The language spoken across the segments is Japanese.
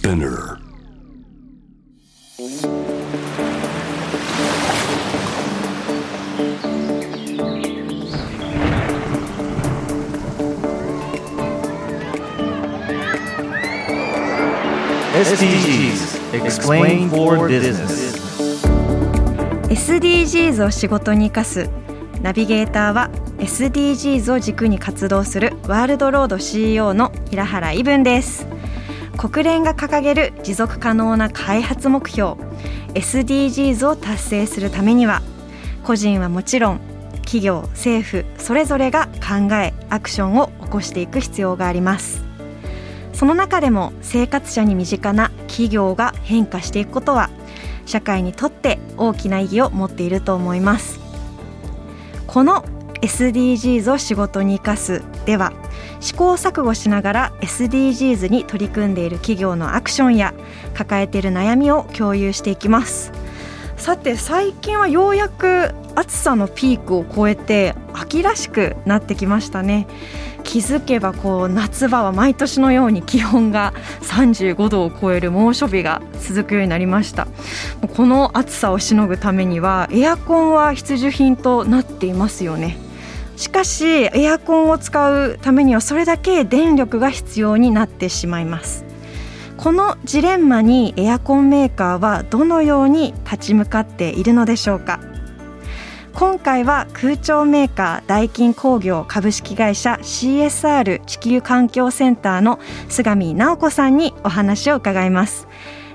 Spinner SDGs Explain for Business SDGs を仕事に生かすナビゲーターは SDGs を軸に活動するワールドロード CEO の平原伊文です国連が掲げる持続可能な開発目標 SDGs を達成するためには個人はもちろん企業政府それぞれが考えアクションを起こしていく必要があります。その中でも生活者に身近な企業が変化していくことは社会にとって大きな意義を持っていると思います。この SDGs を仕事に生かすでは試行錯誤しながら SDGs に取り組んでいる企業のアクションや抱えている悩みを共有していきます。さて最近はようやく暑さのピークを超えて秋らしくなってきましたね。気づけばこう夏場は毎年のように気温が35度を超える猛暑日が続くようになりました。この暑さをしのぐためにはエアコンは必需品となっていますよね。しかしエアコンを使うためにはそれだけ電力が必要になってしまいます。このジレンマにエアコンメーカーはどのように立ち向かっているのでしょうか。今回は空調メーカーダイキン工業株式会社 CSR 地球環境センターの菅見直子さんにお話を伺います。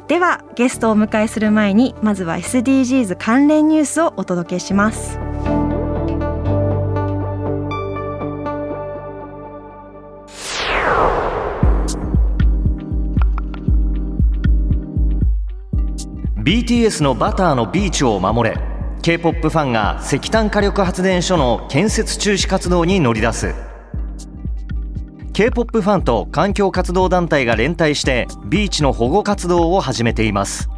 ではゲストをお迎えする前にまずは SDGs 関連ニュースをお届けします。BTS のバターのビーチを守れ。K-POP ファンが石炭火力発電所の建設中止活動に乗り出す。K-POP ファンと環境活動団体が連帯してビーチの保護活動を始めています。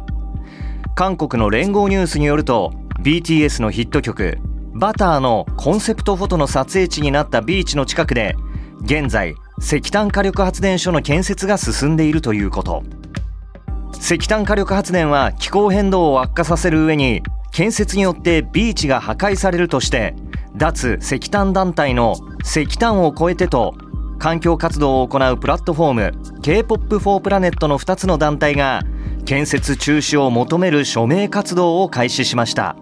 韓国の連合ニュースによると BTS のヒット曲「バターのコンセプトフォトの撮影地になったビーチの近くで現在石炭火力発電所の建設が進んでいるということ。石炭火力発電は気候変動を悪化させる上に建設によってビーチが破壊されるとして脱石炭団体の石炭を超えてと環境活動を行うプラットフォーム K-POP4 プラネットの2つの団体が建設中止を求める署名活動を開始しました。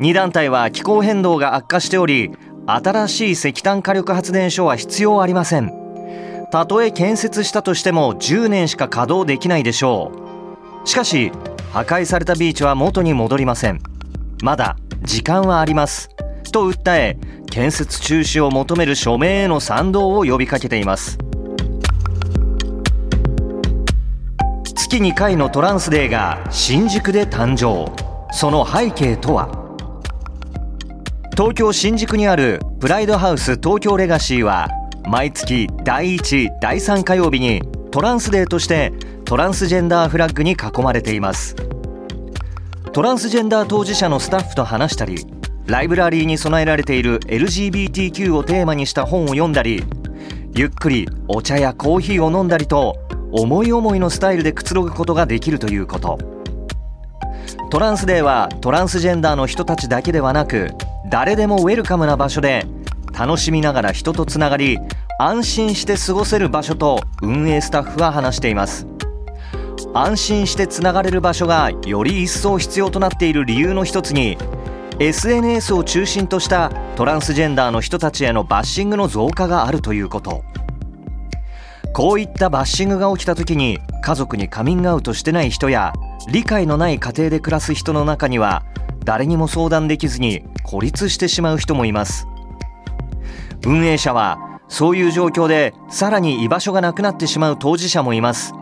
2団体は気候変動が悪化しており新しい石炭火力発電所は必要ありません。たとえ建設したとしても10年しか稼働できないでしょう。しかし破壊されたビーチは元に戻りません。まだ時間はあります。と訴え建設中止を求める署名への賛同を呼びかけています。月2回のトランスデーが新宿で誕生。その背景とは？東京新宿にあるプライドハウス東京レガシーは毎月第1第3火曜日にトランスデーとしてトランスジェンダーフラッグに囲まれています。トランスジェンダー当事者のスタッフと話したりライブラリーに備えられている LGBTQ をテーマにした本を読んだりゆっくりお茶やコーヒーを飲んだりと思い思いのスタイルでくつろぐことができるということ。トランスデーはトランスジェンダーの人たちだけではなく誰でもウェルカムな場所で楽しみながら人とつながり安心して過ごせる場所と運営スタッフは話しています。安心してつながれる場所がより一層必要となっている理由の一つに SNS を中心としたトランスジェンダーの人たちへのバッシングの増加があるということ。こういったバッシングが起きた時に家族にカミングアウトしてない人や理解のない家庭で暮らす人の中には誰にも相談できずに孤立してしまう人もいます。運営者はそういう状況でさらに居場所がなくなってしまう当事者もいます。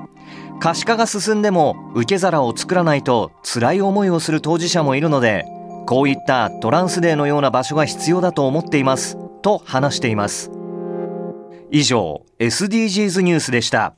可視化が進んでも受け皿を作らないと辛い思いをする当事者もいるのでこういったトランスデーのような場所が必要だと思っていますと話しています。以上 SDGs ニュースでした。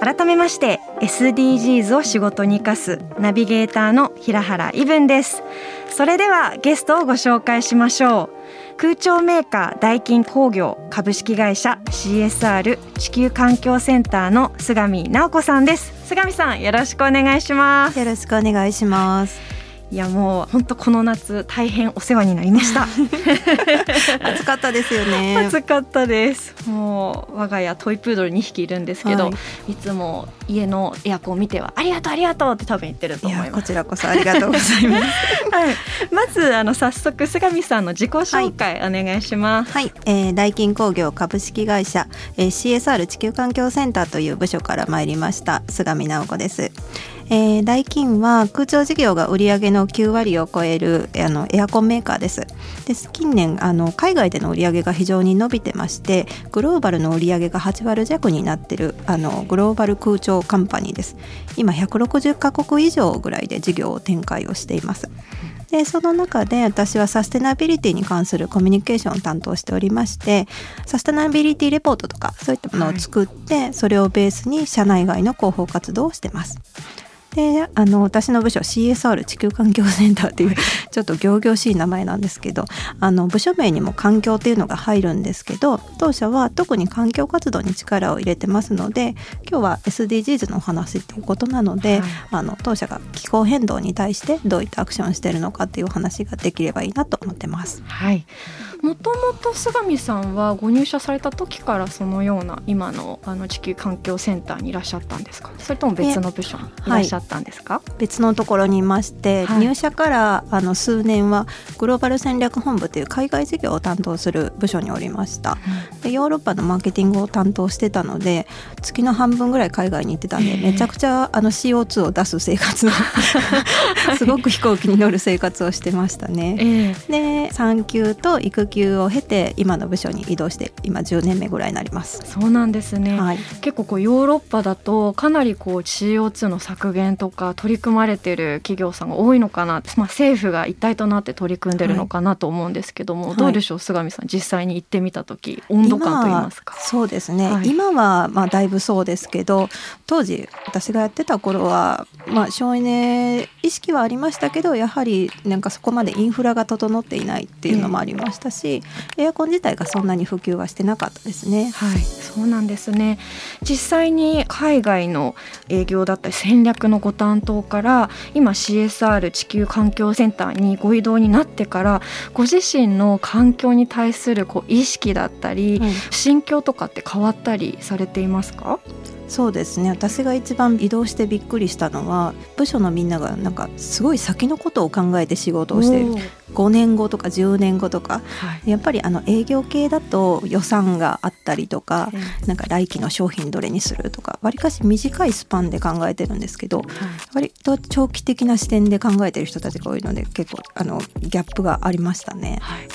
改めまして SDGs を仕事に生かすナビゲーターの平原伊文です。それではゲストをご紹介しましょう。空調メーカーダイキン工業株式会社 CSR 地球環境センターの菅見直子さんです。菅見さんよろしくお願いします。よろしくお願いしますいやもう本当この夏大変お世話になりました。暑かったですよね。暑かったです。もう我が家トイプードル2匹いるんですけど、はい、いつも家のエアコンを見てはありがとうありがとうって多分言ってると思います。こちらこそありがとうございます。はい。まずあの早速菅見さんの自己紹介お願いします。はい、はい、えー、大金工業株式会社、えー、CSR 地球環境センターという部署から参りました菅見直子ですえー、ダイキンは空調事業が売上の9割を超えるあのエアコンメーカーです。で近年あの海外での売上が非常に伸びてましてグローバルの売上が8割弱になってるあのグローバル空調カンパニーです。今160カ国以上ぐらいで事業を展開をしています。でその中で私はサステナビリティに関するコミュニケーションを担当しておりましてサステナビリティレポートとかそういったものを作って、はい、それをベースに社内外の広報活動をしてます。であの私の部署 CSR 地球環境センターっていう ちょっと仰々しい名前なんですけどあの部署名にも環境っていうのが入るんですけど当社は特に環境活動に力を入れてますので今日は SDGs のお話っていうことなので、はい、あの当社が気候変動に対してどういったアクションしてるのかっていうお話ができればいいなと思ってます。はいもともと菅見さんはご入社された時からそのような今のあの地球環境センターにいらっしゃったんですか？それとも別の部署にいらっしゃったんですか、はい、別のところにいまして、はい、入社からあの数年はグローバル戦略本部という海外事業を担当する部署におりました、うん、でヨーロッパのマーケティングを担当してたので月の半分ぐらい海外に行ってたんで、えー、めちゃくちゃあの CO2 を出す生活を すごく飛行機に乗る生活をしてましたね、えー、で産休と育休を経て今の部署に移動して今10年目ぐらいになります。そうなんですね、はい、結構こうヨーロッパだとかなりこう CO2 の削減とか取り組まれてる企業さんが多いのかな、まあ、政府が一体となって取り組んでるのかなと思うんですけども、はい、どうでしょう？菅見さん実際に行ってみた時温度感といいますか？そうですね、はい、今はまあだいぶそうですけど当時私がやってた頃はまあ省エネ意識はありましたけどやはりなんかそこまでインフラが整っていないっていうのもありましたし、エアコン自体がそんなに普及はしてなかったですね。はい、そうなんですね。実際に海外の営業だったり戦略のご担当から今 CSR 地球環境センターにご移動になってからご自身の環境に対するこう意識だったり、うん、心境とかって変わったりされていますか？そうですね私が一番移動してびっくりしたのは部署のみんながなんかすごい先のことを考えて仕事をしている5年後とか10年後とか、はい、やっぱりあの営業系だと予算があったりとか、なんか来期の商品どれにするとかわりかし短いスパンで考えてるんですけど、はい、割と長期的な視点で考えてる人たちが多いので結構あのギャップがありましたね。はい、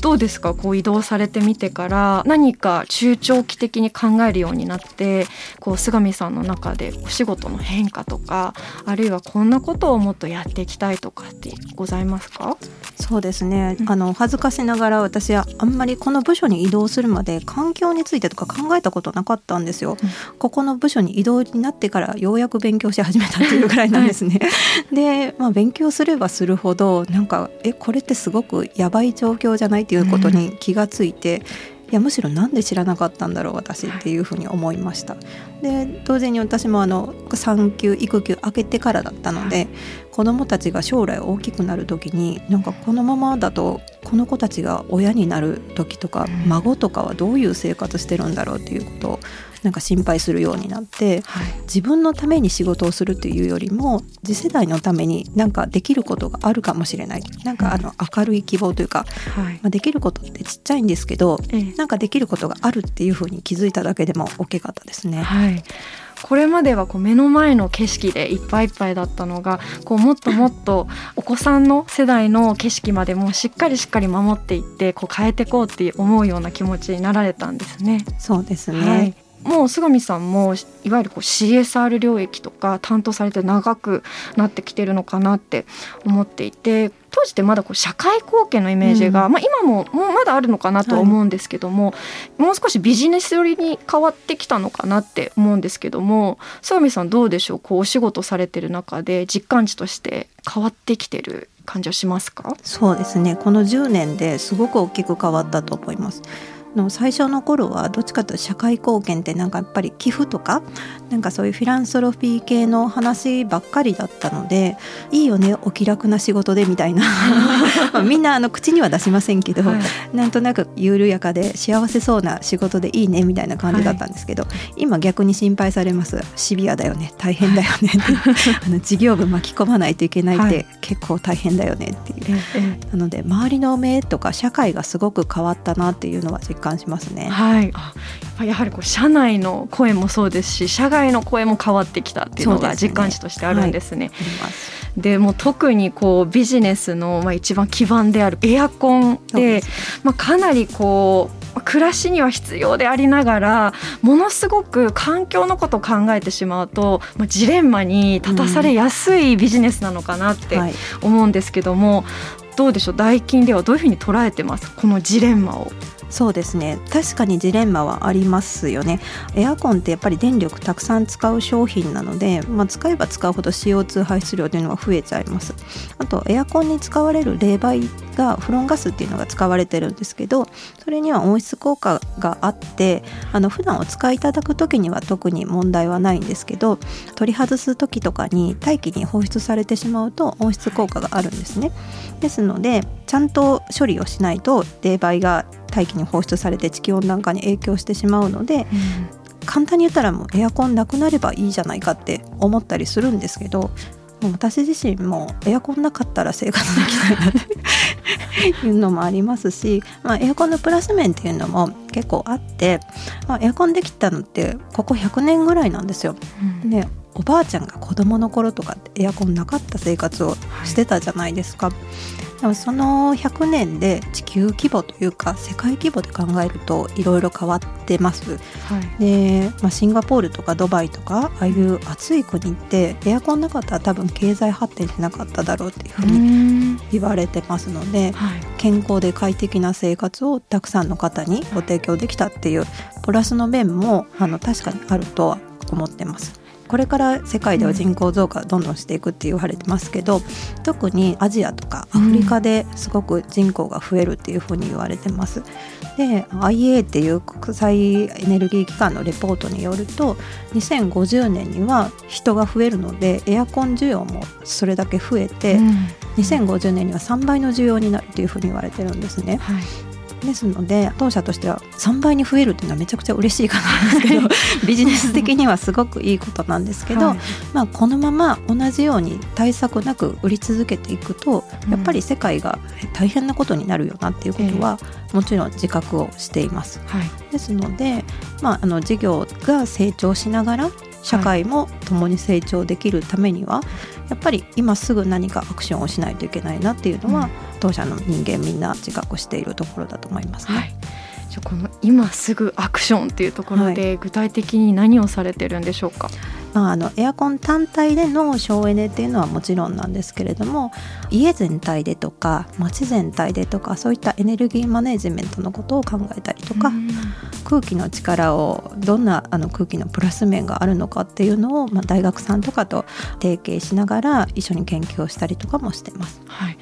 どうですか？こう移動されてみてから何か中長期的に考えるようになってこう菅見さんの中でお仕事の変化とかあるいはこんなことをもっとやっていきたいとかってございますか？そうですね、あの恥ずかしながら私はあんまりこの部署に移動するまで環境についてとか考えたことなかったんですよ、うん、ここの部署に移動になってからようやく勉強し始めたっていうぐらいなんですね、はい、で、まあ、勉強すればするほどなんかえこれってすごくやばい状況じゃないっていうことに気がついて、うんいやむしろなんで知らなかったんだろう私っていうふうに思いました。で同時に私もあの産休育休明けてからだったので子どもたちが将来大きくなる時になんかこのままだとこの子たちが親になる時とか孫とかはどういう生活してるんだろうっていうことをなんか心配するようになって、はい、自分のために仕事をするというよりも次世代のためになんかできることがあるかもしれない。なんかあの明るい希望というか、はい、まあ、できることってちっちゃいんですけど、ええ、なんかできることがあるっていうふうに気づいただけでも大きかったですね。はいこれまではこう目の前の景色でいっぱいいっぱいだったのがこうもっともっとお子さんの世代の景色までもしっかりしっかり守っていってこう変えていこうって思うような気持ちになられたんですね。そうですね、はいもう菅見さんもいわゆるこう CSR 領域とか担当されて長くなってきてるのかなって思っていて当時ってまだこう社会貢献のイメージが、うん、まあ、今ももうまだあるのかなとは思うんですけども、はい、もう少しビジネス寄りに変わってきたのかなって思うんですけども菅見さんどうでしょうこうお仕事されてる中で実感値として変わってきてる感じはしますか？そうですね。この10年ですごく大きく変わったと思いますの最初の頃はどっちかというと社会貢献ってなんかやっぱり寄付とかなんかそういうフィランソロフィー系の話ばっかりだったのでいいよねお気楽な仕事でみたいな。まあみんなあの口には出しませんけど、はい、なんとなく緩やかで幸せそうな仕事でいいねみたいな感じだったんですけど、はい、今逆に心配されます。シビアだよね大変だよね あの事業部巻き込まないといけないって結構大変だよねっていう、はい、なので周りの目とか社会がすごく変わったなっていうのは実感しますね。はい、やはりこう社内の声もそうですし社外の声も変わってきたっていうのが実感値としてあるんですね。で、ねはい、も特にこうビジネスのまあ一番基盤であるエアコンでまあ、かなりこう暮らしには必要でありながらものすごく環境のことを考えてしまうと、まあ、ジレンマに立たされやすいビジネスなのかなって思うんですけども、どうでしょう？ダイキンではどういうふうに捉えてます？このジレンマを。そうですね。確かにジレンマはありますよね。エアコンってやっぱり電力たくさん使う商品なので、まあ、使えば使うほど CO2 排出量というのが増えちゃいます。あとエアコンに使われる冷媒がフロンガスっていうのが使われてるんですけどそれには温室効果があってあの普段お使いいただく時には特に問題はないんですけど取り外す時とかに大気に放出されてしまうと温室効果があるんですね。ですのでちゃんと処理をしないと冷媒が大気に放出されて地球温暖化に影響してしまうので、うん、簡単に言ったらもうエアコンなくなればいいじゃないかって思ったりするんですけど私自身もエアコンなかったら生活できないなっていうのもありますし、まあ、エアコンのプラス面っていうのも結構あって、まあ、エアコンできたのってここ100年ぐらいなんですよ。うん、でおばあちゃんが子供の頃とかエアコンなかった生活をしてたじゃないですか。はいその100年で地球規模というか世界規模で考えるといろいろ変わってます。はい、で、まあ、シンガポールとかドバイとかああいう暑い国ってエアコンなかったら多分経済発展しなかっただろうっていうふうに言われてますので、はい、健康で快適な生活をたくさんの方にご提供できたっていうプラスの面もあの確かにあるとは思ってます。これから世界では人口増加どんどんしていくって言われてますけど特にアジアとかアフリカですごく人口が増えるっていうふうに言われてます。で IA っていう国際エネルギー機関のレポートによると2050年には人が増えるのでエアコン需要もそれだけ増えて、うん、2050年には3倍の需要になるというふうに言われてるんですね。はいですので当社としては3倍に増えるっていうのはめちゃくちゃ嬉しいかなんですけど ビジネス的にはすごくいいことなんですけど、はい、まあ、このまま同じように対策なく売り続けていくとやっぱり世界が大変なことになるよなっていうことは、もちろん自覚をしています。はい、ですので、まあ、あの事業が成長しながら社会も共に成長できるためには、やっぱり今すぐ何かアクションをしないといけないなっていうのは、うん、当社の人間みんな自覚しているところだと思いますね。はい。じゃこの今すぐアクションっていうところで具体的に何をされてるんでしょうか、はいまあ、あのエアコン単体での省エネっていうのはもちろんなんですけれども家全体でとか街全体でとかそういったエネルギーマネジメントのことを考えたりとか空気の力をどんなあの空気のプラス面があるのかっていうのを、まあ、大学さんとかと提携しながら一緒に研究をしたりとかもしてます。はい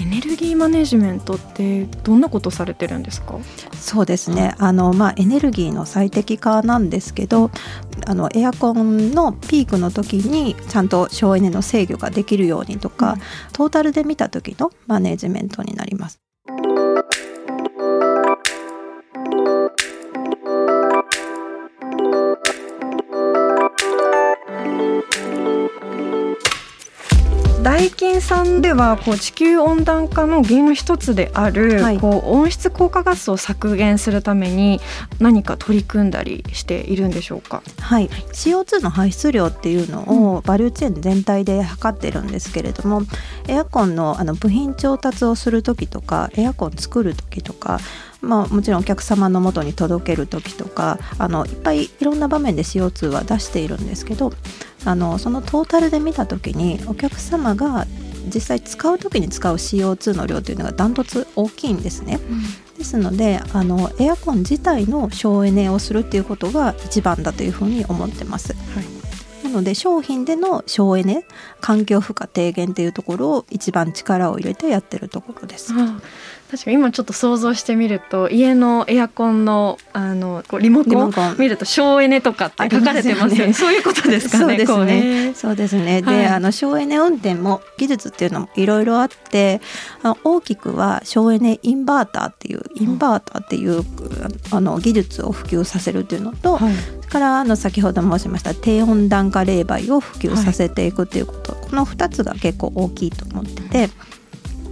エネルギーマネジメントってどんなことされてるんですか？そうですね、あのまあ、エネルギーの最適化なんですけどあのエアコンのピークの時にちゃんと省エネの制御ができるようにとか、うん、トータルで見た時のマネジメントになります。ダイキンさんではこう地球温暖化の原因の一つである、はい、こう温室効果ガスを削減するために何か取り組んだりしているんでしょうか？はい、CO2 の排出量っていうのをバリューチェーン全体で測ってるんですけれども、エアコンのあの部品調達をする時とかエアコン作る時とかまあ、もちろんお客様のもとに届ける時とかあのいっぱいいろんな場面で CO2 は出しているんですけどあのそのトータルで見た時にお客様が実際使う時に使う CO2 の量というのがダントツ大きいんですね。うん、ですのであのエアコン自体の省エネをするっていうことが一番だというふうに思ってます。はいななので商品での省エネ環境負荷低減っていうところを一番力を入れてやってるところです。確かに今ちょっと想像してみると家のエアコンのあのリモコン見ると省エネとかって書かれてますよね。ねそういうことですかね。そうですね。そうですね。で、あの省エネ運転も技術っていうのもいろいろあって、あの大きくは省エネインバーターっていうインバーターっていう、あの技術を普及させるっていうのと、はい、それからあの先ほど申しました低温暖化冷媒を普及させていくっていうこと、はい、この2つが結構大きいと思ってて。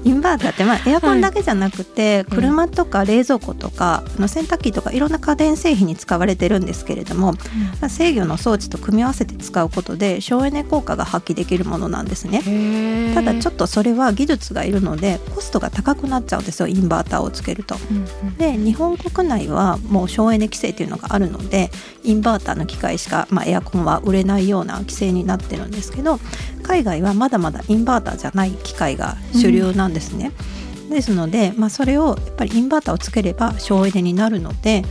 インバーターってまあエアコンだけじゃなくて、車とか冷蔵庫とか、あの洗濯機とかいろんな家電製品に使われてるんですけれども、まあ、制御の装置と組み合わせて使うことで省エネ効果が発揮できるものなんですね。ただちょっとそれは技術がいるのでコストが高くなっちゃうんですよインバーターをつけると。で日本国内はもう省エネ規制というのがあるのでインバーターの機械しか、まあ、エアコンは売れないような規制になってるんですけど海外はまだまだインバーターじゃない機械が主流なんですね。うん、ですので、まあ、それをやっぱりインバーターをつければ省エネになるので、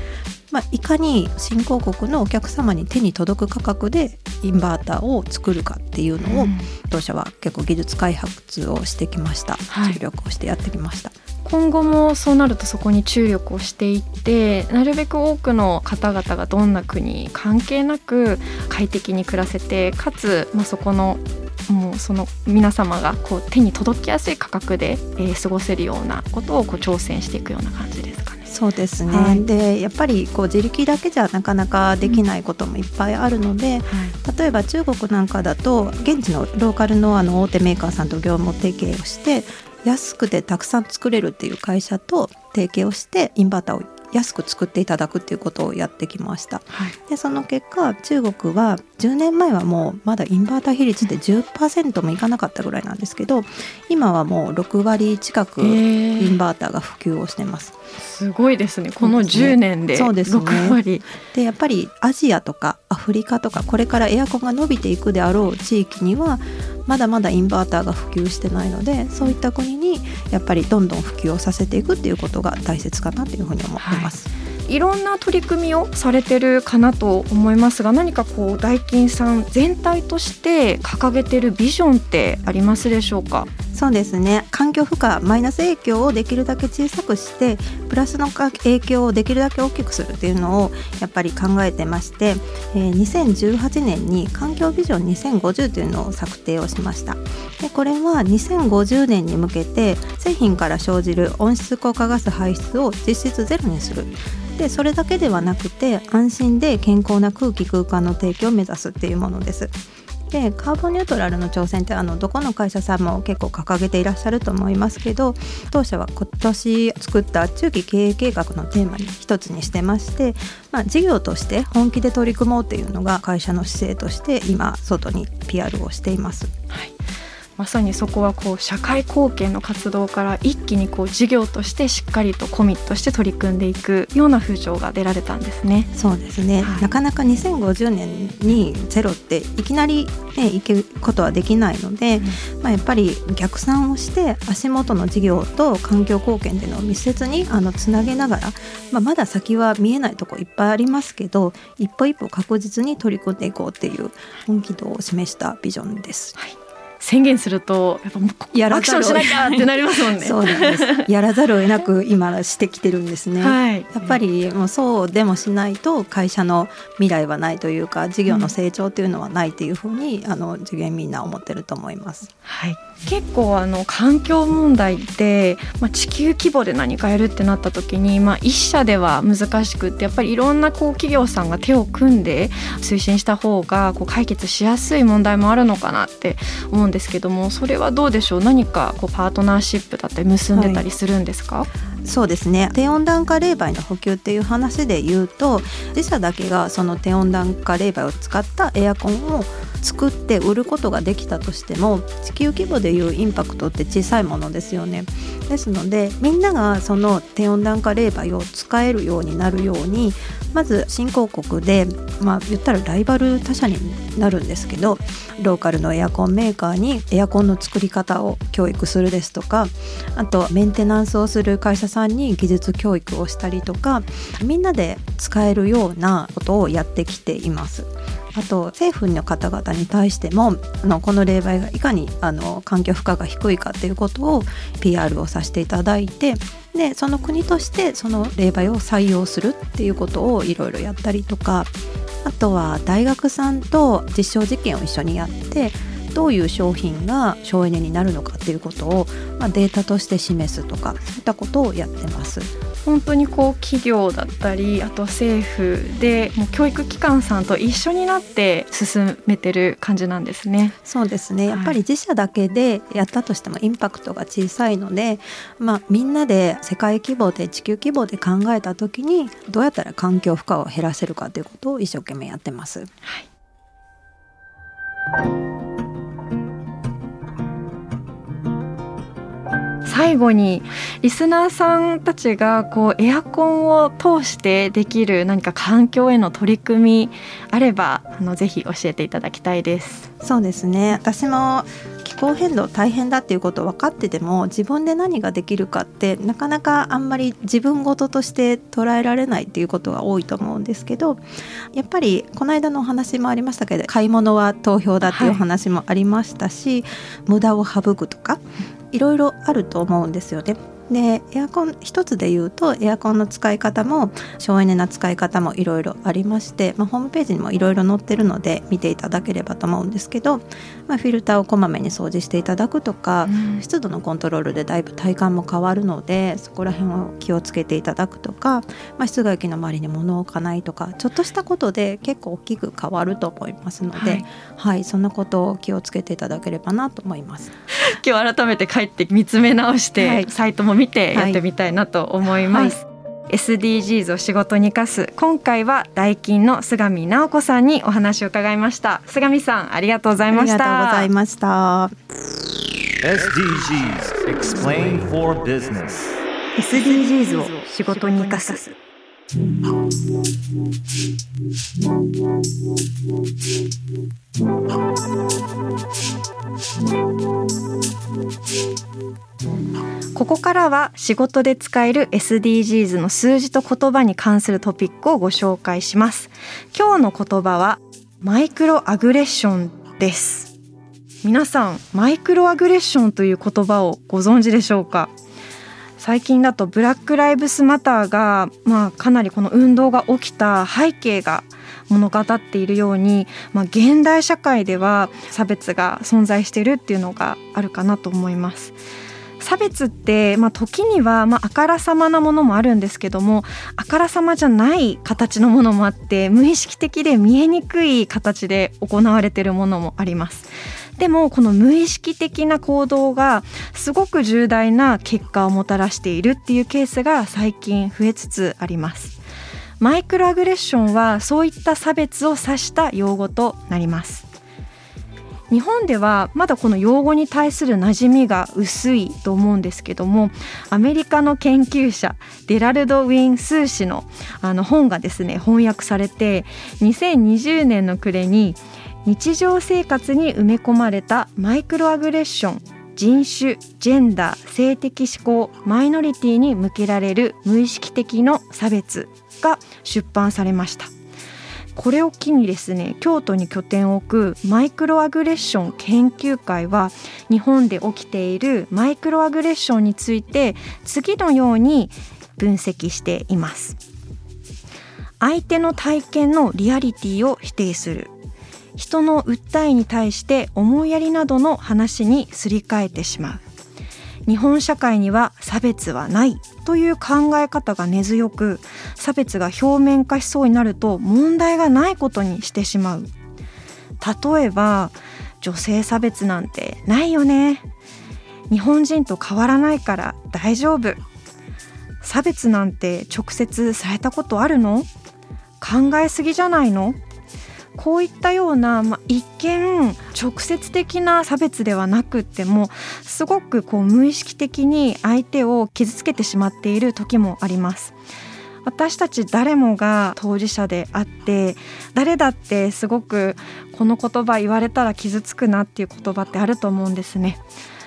まあ、いかに新興国のお客様に手に届く価格でインバーターを作るかっていうのを、当社は結構技術開発をしてきました、注力をしてやってきました。今後もそうなるとそこに注力をしていってなるべく多くの方々がどんな国関係なく快適に暮らせてかつ、まあ、そこのもうその皆様がこう手に届きやすい価格で、えー、過ごせるようなことをこう挑戦していくような感じですかね。そうですね、はい、でやっぱりこう自力だけじゃなかなかできないこともいっぱいあるので、うんはい、例えば中国なんかだと現地のローカルのあの大手メーカーさんと業務提携をして安くてたくさん作れるっていう会社と提携をしてインバーターを安く作っていただくっていうことをやってきました、はい、でその結果中国は10年前はもうまだインバーター比率で10%もいかなかったぐらいなんですけど今はもう6割近くインバーターが普及をしてます、すごいですね。この10年で6割で、ね、やっぱりアジアとかアフリカとかこれからエアコンが伸びていくであろう地域にはまだまだインバーターが普及してないのでそういった国にやっぱりどんどん普及をさせていくっていうことが大切かなというふうに思ってまます。はいいろんな取り組みをされてるかなと思いますが何かこうダイキンさん全体として掲げてるビジョンってありますでしょうか？そうですね。環境負荷マイナス影響をできるだけ小さくしてプラスの影響をできるだけ大きくするっていうのをやっぱり考えてまして、えー、2018年に環境ビジョン2050というのを策定をしました。でこれは2050年に向けて製品から生じる温室効果ガス排出を実質ゼロにする。でそれだけではなくて安心で健康な空気空間の提供を目指すっていうものです。でカーボンニュートラルの挑戦ってあのどこの会社さんも結構掲げていらっしゃると思いますけど当社は今年作った中期経営計画のテーマに一つにしてまして、まあ、事業として本気で取り組もうというのが会社の姿勢として今外に PR をしています。はいまさにそこはこう社会貢献の活動から一気にこう事業としてしっかりとコミットして取り組んでいくような風潮が出られたんですね。そうですね、はい、なかなか2050年にゼロっていきなり、ね、いけることはできないので、うん、まあ、やっぱり逆算をして足元の事業と環境貢献っていうのを密接にあのつなげながら、まあ、まだ先は見えないとこいっぱいありますけど一歩一歩確実に取り組んでいこうっていう本気度を示したビジョンです。はい宣言するとやっぱもうやらアクションしなきゃってなりますもんね。そうなんです。やらざるを得なく今してきてるんですね。はい、やっぱりもうそうでもしないと会社の未来はないというか事業の成長というのはないというふうに、うん、あの次元みんな思ってると思います。はい。結構あの環境問題って、まあ、地球規模で何かやるってなった時に、まあ、一社では難しくってやっぱりいろんなこう企業さんが手を組んで推進した方がこう解決しやすい問題もあるのかなって思うんですけどもそれはどうでしょう？何かこうパートナーシップだったり結んでたりするんですか、はいそうですね。低温暖化冷媒の普及っていう話で言うと自社だけがその低温暖化冷媒を使ったエアコンを作って売ることができたとしても地球規模でいうインパクトって小さいものですよね。ですのでみんながその低温暖化冷媒を使えるようになるようにまず新興国でまあ言ったらライバル他社になるんですけどローカルのエアコンメーカーにエアコンの作り方を教育するですとかあとメンテナンスをする会社さんさんに技術教育をしたりとかみんなで使えるようなことをやってきています。あと政府の方々に対してもあのこの霊媒がいかにあの環境負荷が低いかっていうことを PR をさせていただいてでその国としてその霊媒を採用するっていうことをいろいろやったりとかあとは大学さんと実証実験を一緒にやってどういう商品が省エネになるのかっていうことを、まあ、データとして示すとかそういったことをやってます。本当にこう企業だったりあと政府でもう教育機関さんと一緒になって進めてる感じなんですね。そうですねやっぱり自社だけでやったとしてもインパクトが小さいので、まあ、みんなで世界規模で地球規模で考えた時にどうやったら環境負荷を減らせるかということを一生懸命やってます。はい最後にリスナーさんたちがこうエアコンを通してできる何か環境への取り組みあればあのぜひ教えていただきたいです。そうですね。私も気候変動大変だっていうことを分かってても自分で何ができるかってなかなかあんまり自分事として捉えられないっていうことが多いと思うんですけどやっぱりこの間のお話もありましたけど買い物は投票だっていうお話もありましたし、はい、無駄を省くとかいろいろあると思うんですよね。でエアコン一つで言うとエアコンの使い方も省エネな使い方もいろいろありまして、まあ、ホームページにもいろいろ載ってるので見ていただければと思うんですけど、まあ、フィルターをこまめに掃除していただくとか、うん、湿度のコントロールでだいぶ体感も変わるのでそこら辺を気をつけていただくとか、まあ、室外機の周りに物を置かないとかちょっとしたことで結構大きく変わると思いますので、はい、はい、そんなことを気をつけていただければなと思います。今日改めて帰って見つめ直して、はい、サイトも見てやってみたいなと思います。はい。SDGs を仕事に生かす今回はダイキンの菅見直子さんにお話を伺いました。菅見さんありがとうございました。ありがとうございました。SDGs Explain for Business. SDGs を仕事に生かすここからは仕事で使える SDGs の数字と言葉に関するトピックをご紹介します。今日の言葉はマイクロアグレッションです。皆さんマイクロアグレッションという言葉をご存知でしょうか？最近だとブラック・ライブスマターが、まあ、かなりこの運動が起きた背景が物語っているように、まあ、現代社会では差別が存在しているっていうのがあるかなと思います。差別って、まあ、時には、まあ、あからさまなものもあるんですけどもあからさまじゃない形のものもあって無意識的で見えにくい形で行われているものもあります。でもこの無意識的な行動がすごく重大な結果をもたらしているっていうケースが最近増えつつあります。マイクロアグレッションはそういった差別を指した用語となります。日本ではまだこの用語に対する馴染みが薄いと思うんですけどもアメリカの研究者デラルド・ウィン・スー氏のあの本がですね翻訳されて2020年の暮れに日常生活に埋め込まれたマイクロアグレッション人種ジェンダー性的指向マイノリティに向けられる無意識的の差別が出版されました。これを機にですね京都に拠点を置くマイクロアグレッション研究会は日本で起きているマイクロアグレッションについて次のように分析しています。相手の体験のリアリティを否定する。人の訴えに対して思いやりなどの話にすり替えてしまう。日本社会には差別はないという考え方が根強く差別が表面化しそうになると問題がないことにしてしまう。例えば女性差別なんてないよね。日本人と変わらないから大丈夫。差別なんて直接されたことあるの？考えすぎじゃないの？こういったような、まあ、一見直接的な差別ではなくってもすごくこう無意識的に相手を傷つけてしまっている時もあります。私たち誰もが当事者であって誰だってすごくこの言葉言われたら傷つくなっていう言葉ってあると思うんですね。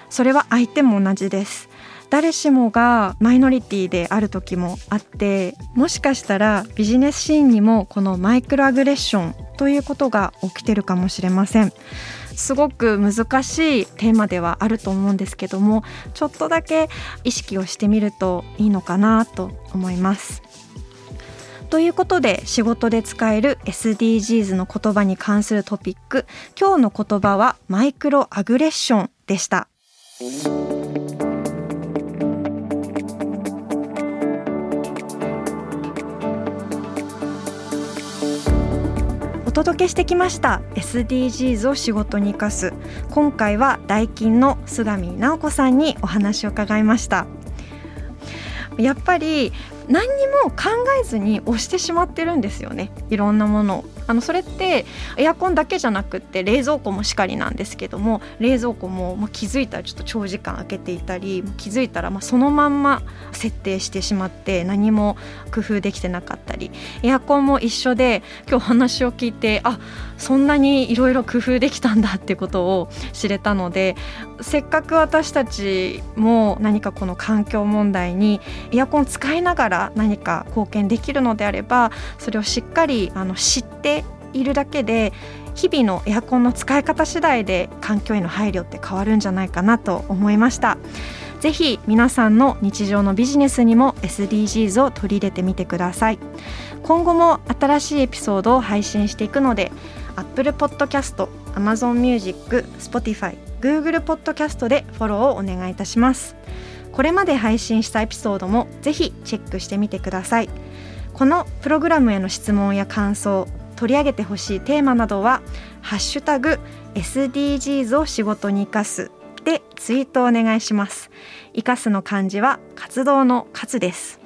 それは相手も同じです。誰しもがマイノリティである時もあってもしかしたらビジネスシーンにもこのマイクロアグレッションということが起きてるかもしれません。すごく難しいテーマではあると思うんですけどもちょっとだけ意識をしてみるといいのかなと思います。ということで仕事で使える SDGs の言葉に関するトピック。今日の言葉はマイクロアグレッションでした。届けしてきました。SDGs を仕事に生かす。今回はダイキンの菅見直子さんにお話を伺いました。やっぱり何にも考えずに押してしまってるんですよね。いろんなものを。あのそれってエアコンだけじゃなくって冷蔵庫もしかりなんですけども冷蔵庫も、まあ、気づいたらちょっと長時間開けていたり気づいたらまあそのまんま設定してしまって何も工夫できてなかったりエアコンも一緒で今日話を聞いてあそんなにいろいろ工夫できたんだってことを知れたのでせっかく私たちも何かこの環境問題にエアコン使いながら何か貢献できるのであればそれをしっかりあの知っているだけで日々のエアコンの使い方次第で環境への配慮って変わるんじゃないかなと思いました。ぜひ皆さんの日常のビジネスにも SDGs を取り入れてみてください。今後も新しいエピソードを配信していくので Apple Podcast、Amazon Music、Spotify、Google Podcast でフォローをお願いいたします。これまで配信したエピソードもぜひチェックしてみてください。このプログラムへの質問や感想取り上げてほしいテーマなどは「ハッシュタグ #SDGs を仕事に生かす」でツイートお願いします。生かすの漢字は活動の活です。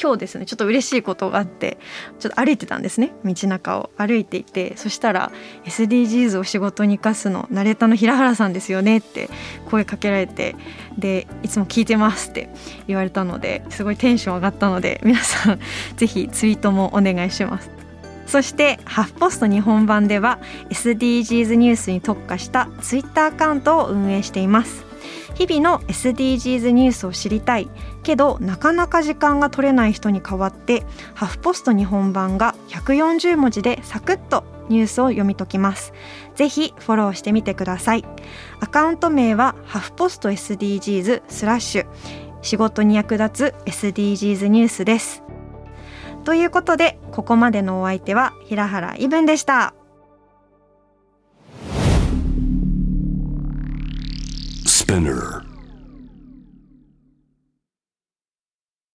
今日ですねちょっと嬉しいことがあってちょっと歩いてたんですね。道中を。歩いていてそしたら SDGs を仕事に生かすのナレーターの平原さんですよね。って声かけられてでいつも聞いてますって言われたのですごいテンション上がったので皆さんぜひツイートもお願いします。そしてハフポスト日本版では SDGs ニュースに特化したツイッターアカウントを運営しています。日々の SDGs ニュースを知りたい。けどなかなか時間が取れない人に代わってハフポスト日本版が140文字でサクッとニュースを読み解きます。ぜひフォローしてみてください。アカウント名はハフポスト SDGs スラッシュ。仕事に役立つ SDGs ニュースです。ということでここまでのお相手は平原イブンでした。Spinner